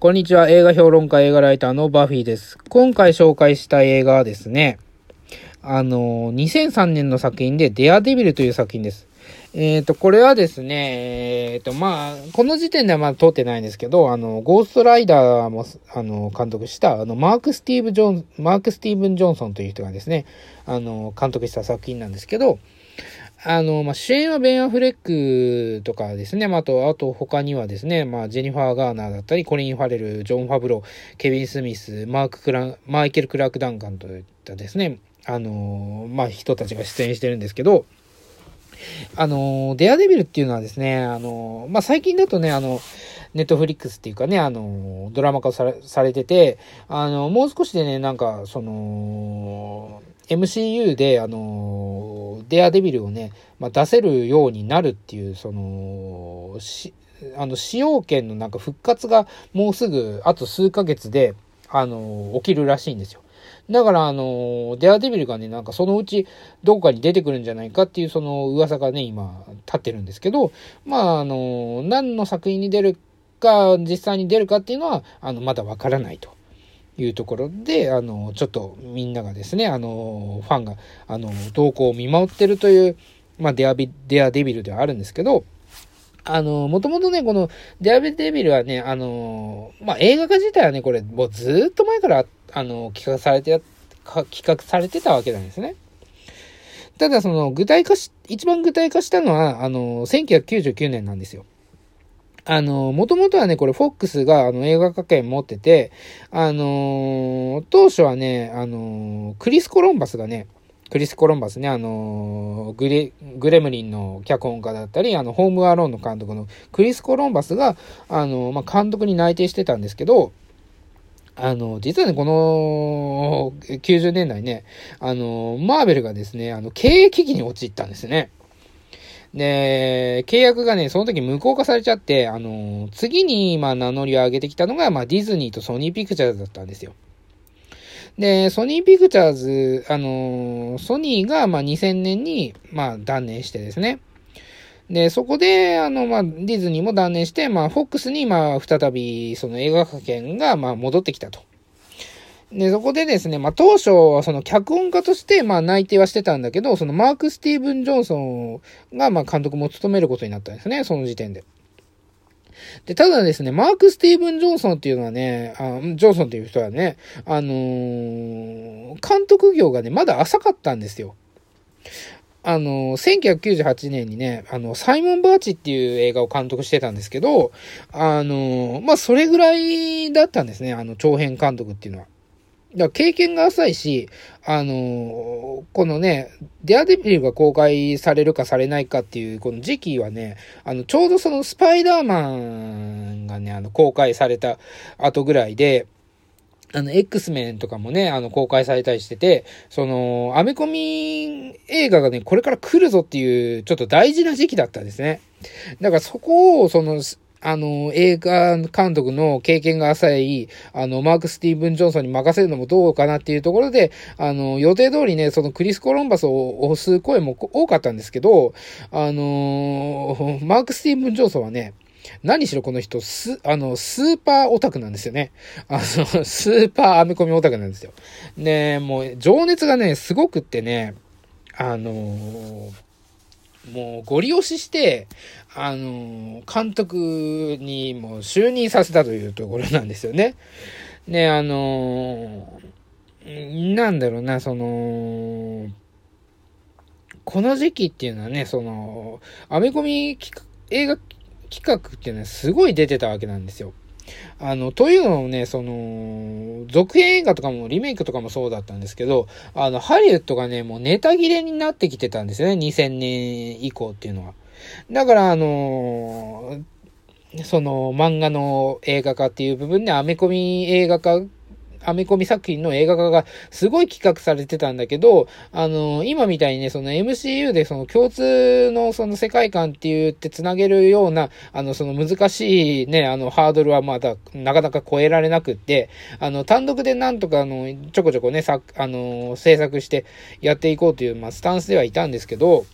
こんにちは。映画評論家、映画ライターのバフィーです。今回紹介した映画はですね、あの、2003年の作品で、デアデビルという作品です。えっ、ー、と、これはですね、えっ、ー、と、まあ、この時点ではまだ通ってないんですけど、あの、ゴーストライダーも、あの、監督した、あの、マーク・スティーブ・ジョン、マーク・スティーブン・ジョンソンという人がですね、あの、監督した作品なんですけど、あの、まあ、主演はベン・アフレックとかですね。まあ、あと、あと他にはですね、まあ、ジェニファー・ガーナーだったり、コリン・ファレル、ジョン・ファブロケビン・スミス、マーク・クランマイケル・クラーク・ダンカンといったですね、あの、まあ、人たちが出演してるんですけど、あの、デアデビルっていうのはですね、あの、まあ、最近だとね、あの、ネットフリックスっていうかね、あの、ドラマ化されされてて、あの、もう少しでね、なんか、その、MCU で、あの、デアデビルをね、まあ、出せるようになるっていう、その、し、あの、使用権のなんか復活がもうすぐ、あと数ヶ月で、あの、起きるらしいんですよ。だから、あの、デアデビルがね、なんかそのうちどこかに出てくるんじゃないかっていうその噂がね、今立ってるんですけど、まあ、あの、何の作品に出るか、実際に出るかっていうのは、あの、まだわからないと。いうところで、あの、ちょっとみんながですね、あの、ファンが、あの、動向を見守ってるという、まあ、デアビ、デアデビルではあるんですけど、あの、もともとね、この、デアビデビルはね、あの、まあ、映画化自体はね、これ、もうずっと前から、あの、企画されて、企画されてたわけなんですね。ただ、その、具体化し、一番具体化したのは、あの、1999年なんですよ。あの、もともとはね、これ、フォックスが、あの、映画化権持ってて、あの当初はね、あのクリス・コロンバスがね、クリス・コロンバスね、あのグレ、グレムリンの脚本家だったり、あの、ホーム・アローンの監督のクリス・コロンバスが、あのまあ、監督に内定してたんですけど、あの、実はね、この90年代ね、あの、マーベルがですね、あの、経営危機に陥ったんですね。で、契約がね、その時無効化されちゃって、あの、次に、まあ、名乗りを上げてきたのが、まあ、ディズニーとソニーピクチャーズだったんですよ。で、ソニーピクチャーズ、あの、ソニーが、まあ、2000年に、まあ、断念してですね。で、そこで、あの、まあ、ディズニーも断念して、まあ、フォックスに、まあ、再び、その映画化権が、まあ、戻ってきたと。で、そこでですね、まあ、当初はその脚本家として、ま、内定はしてたんだけど、そのマーク・スティーブン・ジョンソンが、ま、監督も務めることになったんですね、その時点で。で、ただですね、マーク・スティーブン・ジョンソンっていうのはね、あジョンソンっていう人はね、あのー、監督業がね、まだ浅かったんですよ。あの、1998年にね、あの、サイモン・バーチっていう映画を監督してたんですけど、あの、まあ、それぐらいだったんですね、あの、長編監督っていうのは。だから経験が浅いし、あのー、このね、デアデビルが公開されるかされないかっていうこの時期はね、あの、ちょうどそのスパイダーマンがね、あの、公開された後ぐらいで、あの、X メンとかもね、あの、公開されたりしてて、その、アメコミ映画がね、これから来るぞっていう、ちょっと大事な時期だったんですね。だからそこを、その、あの、映画監督の経験が浅い、あの、マーク・スティーブン・ジョンソンに任せるのもどうかなっていうところで、あの、予定通りね、そのクリス・コロンバスを押す声も多かったんですけど、あのマーク・スティーブン・ジョンソンはね、何しろこの人、ス、あの、スーパーオタクなんですよね。あの、スーパーアメコミオタクなんですよ。で、もう、情熱がね、すごくってね、あのーもうご利用しして、あの、監督にも就任させたというところなんですよね。で、あの、なんだろうな、その、この時期っていうのはね、その、アメコミ映画企画っていうのはすごい出てたわけなんですよ。あの、というのもね、その、続編映画とかもリメイクとかもそうだったんですけど、あの、ハリウッドがね、もうネタ切れになってきてたんですよね、2000年以降っていうのは。だから、あのその漫画の映画化っていう部分でアメコミ映画化アメコミ作品の映画化がすごい企画されてたんだけど、あの、今みたいにね、その MCU でその共通のその世界観って言って繋げるような、あの、その難しいね、あの、ハードルはまだなかなか超えられなくって、あの、単独でなんとかあの、ちょこちょこね、さ、あの、制作してやっていこうという、まあ、スタンスではいたんですけど、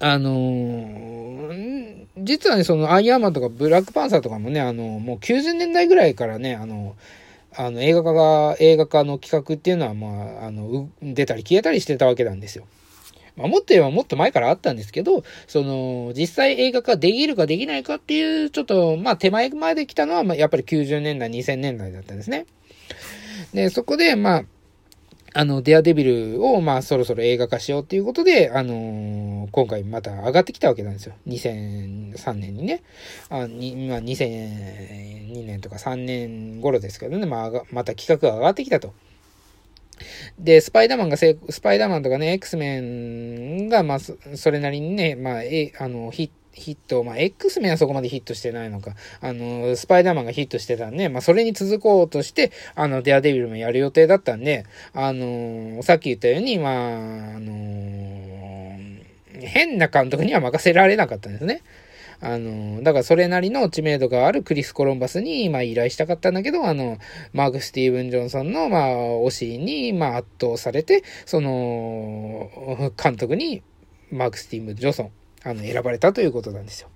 あのー、実はね、そのアイアンマンとかブラックパンサーとかもね、あの、もう90年代ぐらいからね、あの、あの映画化が、映画化の企画っていうのは、まあ、あの、出たり消えたりしてたわけなんですよ。まあ、もっと言えばもっと前からあったんですけど、その、実際映画化できるかできないかっていう、ちょっと、まあ、手前まで来たのは、まあ、やっぱり90年代、2000年代だったんですね。で、そこで、まあ、あの、デアデビルを、まあ、そろそろ映画化しようっていうことで、あのー、今回また上がってきたわけなんですよ。2003年にね。あにまあ、2002年とか3年頃ですけどね、まあ、また企画が上がってきたと。で、スパイダーマンがスパイダーマンとかね、X メンが、まあ、それなりにね、まあ、え、あの、ヒット、ヒット、まあ、X メンはそこまでヒットしてないのか、あの、スパイダーマンがヒットしてたんで、まあ、それに続こうとして、あの、デアデビルもやる予定だったんで、あの、さっき言ったように、まあ、あの、変な監督には任せられなかったんですね。あの、だからそれなりの知名度があるクリス・コロンバスに、まあ依頼したかったんだけど、あの、マーク・スティーブン・ジョンソンの、まあ、推しに、まあ圧倒されて、その、監督に、マーク・スティーブン・ジョンソン、あの、選ばれたということなんですよ。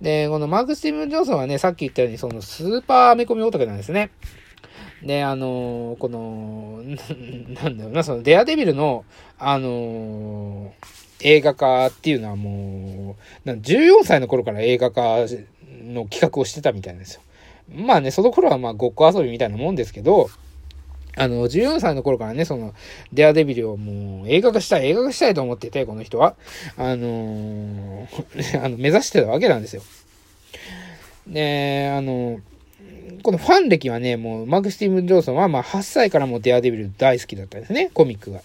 で、このマーク・スティーブン・ジョンソンはね、さっき言ったように、そのスーパーアメコミオタクなんですね。で、あのこの、なんだろうな、そのデアデビルの、あの映画化っていうのはもう、14歳の頃から映画化の企画をしてたみたいなんですよ。まあね、その頃はまあごっこ遊びみたいなもんですけど、あの、14歳の頃からね、その、デアデビルをもう映画化したい、映画化したいと思ってて、この人は。あのー、あの、目指してたわけなんですよ。で、あの、このファン歴はね、もう、マク・スティーブン・ジョーソンは、まあ、8歳からもデアデビル大好きだったんですね、コミックが。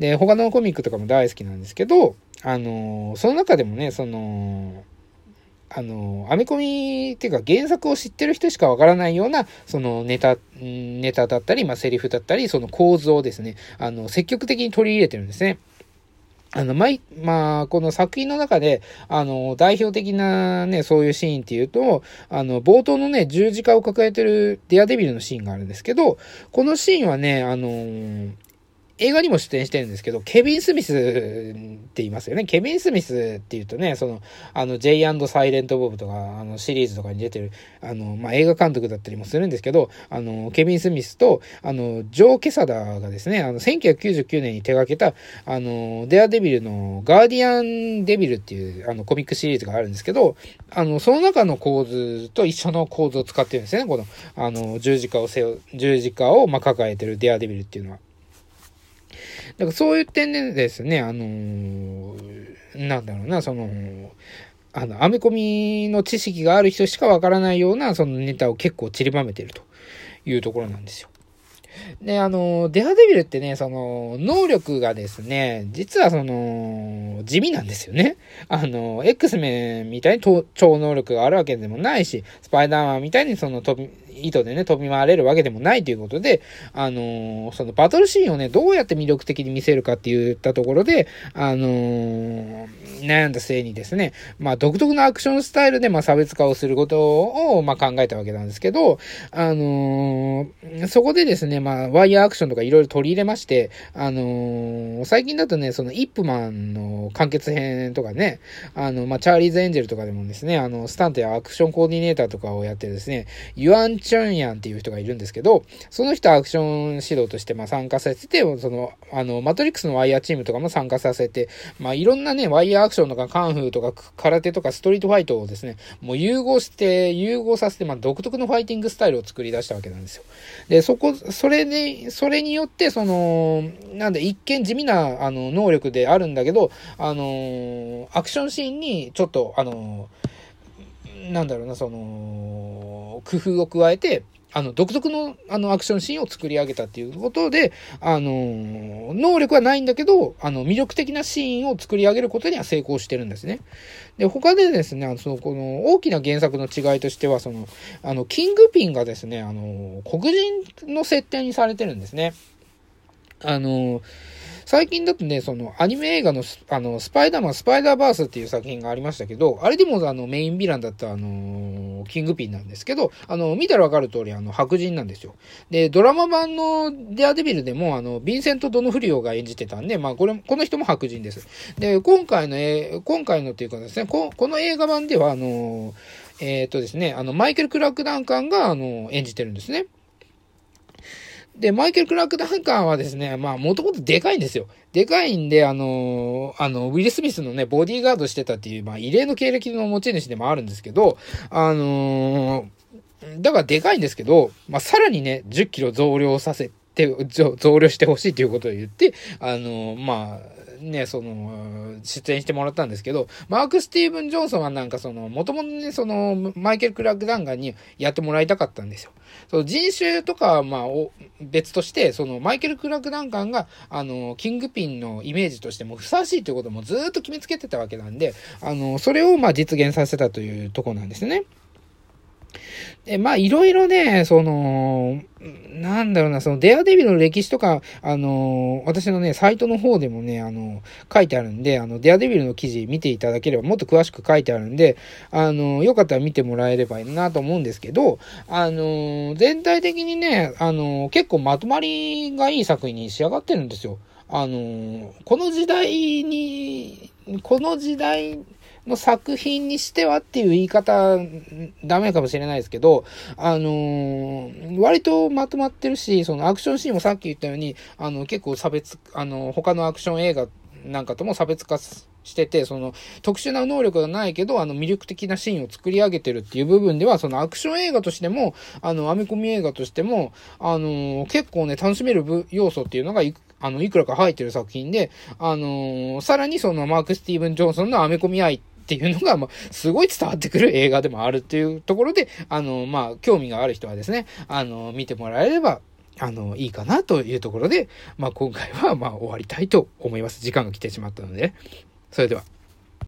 で、他のコミックとかも大好きなんですけど、あのー、その中でもね、その、あの、アメコミっていうか原作を知ってる人しかわからないような、そのネタ、ネタだったり、まあ、セリフだったり、その構図をですね、あの、積極的に取り入れてるんですね。あの、ま、まあ、この作品の中で、あの、代表的なね、そういうシーンっていうと、あの、冒頭のね、十字架を抱えてるデアデビルのシーンがあるんですけど、このシーンはね、あの映画にも出演してるんですけど、ケビン・スミスって言いますよね。ケビン・スミスって言うとね、その、あの、ジェイサイレント・ボブとか、あの、シリーズとかに出てる、あの、まあ、映画監督だったりもするんですけど、あの、ケビン・スミスと、あの、ジョー・ケサダがですね、あの、1999年に手掛けた、あの、デアデビルのガーディアン・デビルっていう、あの、コミックシリーズがあるんですけど、あの、その中の構図と一緒の構図を使ってるんですね。この、あの、十字架を背負、十字架を、まあ、抱えてるデアデビルっていうのは。だからそういう点でですね、あのー、なんだろうな、その、あの、アメコミの知識がある人しかわからないような、そのネタを結構散りばめてるというところなんですよ。で、あの、デアデビルってね、その、能力がですね、実はその、地味なんですよね。あの、X メンみたいに超能力があるわけでもないし、スパイダーマンみたいにその飛び、糸でね、飛び回れるわけでもないということで、あのー、そのバトルシーンをね、どうやって魅力的に見せるかって言ったところで、あのー、悩んだ末にですね、まあ、独特のアクションスタイルで、まあ、差別化をすることを、まあ、考えたわけなんですけど、あのー、そこでですね、まあ、ワイヤーアクションとかいろいろ取り入れまして、あの最近だとね、その、イップマンの完結編とかね、あの、まあ、チャーリーズ・エンジェルとかでもですね、あの、スタントやアクションコーディネーターとかをやってですね、ユアンチュンヤンっていう人がいるんですけど、その人アクション指導としてま参加させて、その、あの、マトリックスのワイヤーチームとかも参加させて、まあいろんなね、ワイヤーアクションとかカンフーとか空手とかストリートファイトをですね、もう融合して、融合させて、まあ独特のファイティングスタイルを作り出したわけなんですよ。で、そこ、それで、それによって、その、なんで一見地味な、あの、能力であるんだけど、あの、アクションシーンにちょっと、あの、なんだろうな、その、工夫を加えて、あの、独特の、あの、アクションシーンを作り上げたっていうことで、あの、能力はないんだけど、あの、魅力的なシーンを作り上げることには成功してるんですね。で、他でですね、あの、その、この、大きな原作の違いとしては、その、あの、キングピンがですね、あの、黒人の設定にされてるんですね。あの、最近だとね、その、アニメ映画のス、あの、スパイダーマン、スパイダーバースっていう作品がありましたけど、あれでも、あの、メインヴィランだった、あのキングピンなんですけど、あの、見たらわかる通り、あの、白人なんですよ。で、ドラマ版のデアデビルでも、あの、ヴィンセント・ドノフリオが演じてたんで、まあ、これ、この人も白人です。で、今回の、え今回のっていうかですね、ここの映画版では、あのえっ、ー、とですね、あの、マイケル・クラーク・ダンカンが、あの、演じてるんですね。で、マイケル・クラーク・ダンカーはですね、まあ、もともとでかいんですよ。でかいんで、あのあの、ウィル・スミスのね、ボディーガードしてたっていう、まあ、異例の経歴の持ち主でもあるんですけど、あのー、だからでかいんですけど、まあ、さらにね、10キロ増量させて、増量してほしいということを言って、あのー、まあ、ね、その、出演してもらったんですけど、マーク・スティーブン・ジョンソンはなんかその、もともとね、その、マイケル・クラーク・ダンガンにやってもらいたかったんですよ。その人種とかは、まあ、別として、その、マイケル・クラーク・ダンカンが、あの、キングピンのイメージとしてもふさわしいということもずっと決めつけてたわけなんで、あの、それをまあ実現させたというとこなんですね。で、まあ、いろいろね、その、なんだろうな、その、デアデビルの歴史とか、あの、私のね、サイトの方でもね、あの、書いてあるんで、あの、デアデビルの記事見ていただければもっと詳しく書いてあるんで、あの、よかったら見てもらえればいいなと思うんですけど、あの、全体的にね、あの、結構まとまりがいい作品に仕上がってるんですよ。あの、この時代に、この時代の作品にしてはっていう言い方、ダメかもしれないですけど、あのー、割とまとまってるし、そのアクションシーンもさっき言ったように、あの、結構差別、あの、他のアクション映画なんかとも差別化してて、その特殊な能力がないけど、あの魅力的なシーンを作り上げてるっていう部分では、そのアクション映画としても、あの、編み込み映画としても、あの結構ね、楽しめる要素っていうのがいあの、いくらか入ってる作品で、あのさらにそのマーク・スティーブン・ジョンソンの編み込み愛っていうのが、まあ、すごい伝わってくる映画でもあるっていうところで、あの、まあ、興味がある人はですね、あの、見てもらえれば、あの、いいかなというところで、まあ、今回は、まあ、終わりたいと思います。時間が来てしまったので、それでは。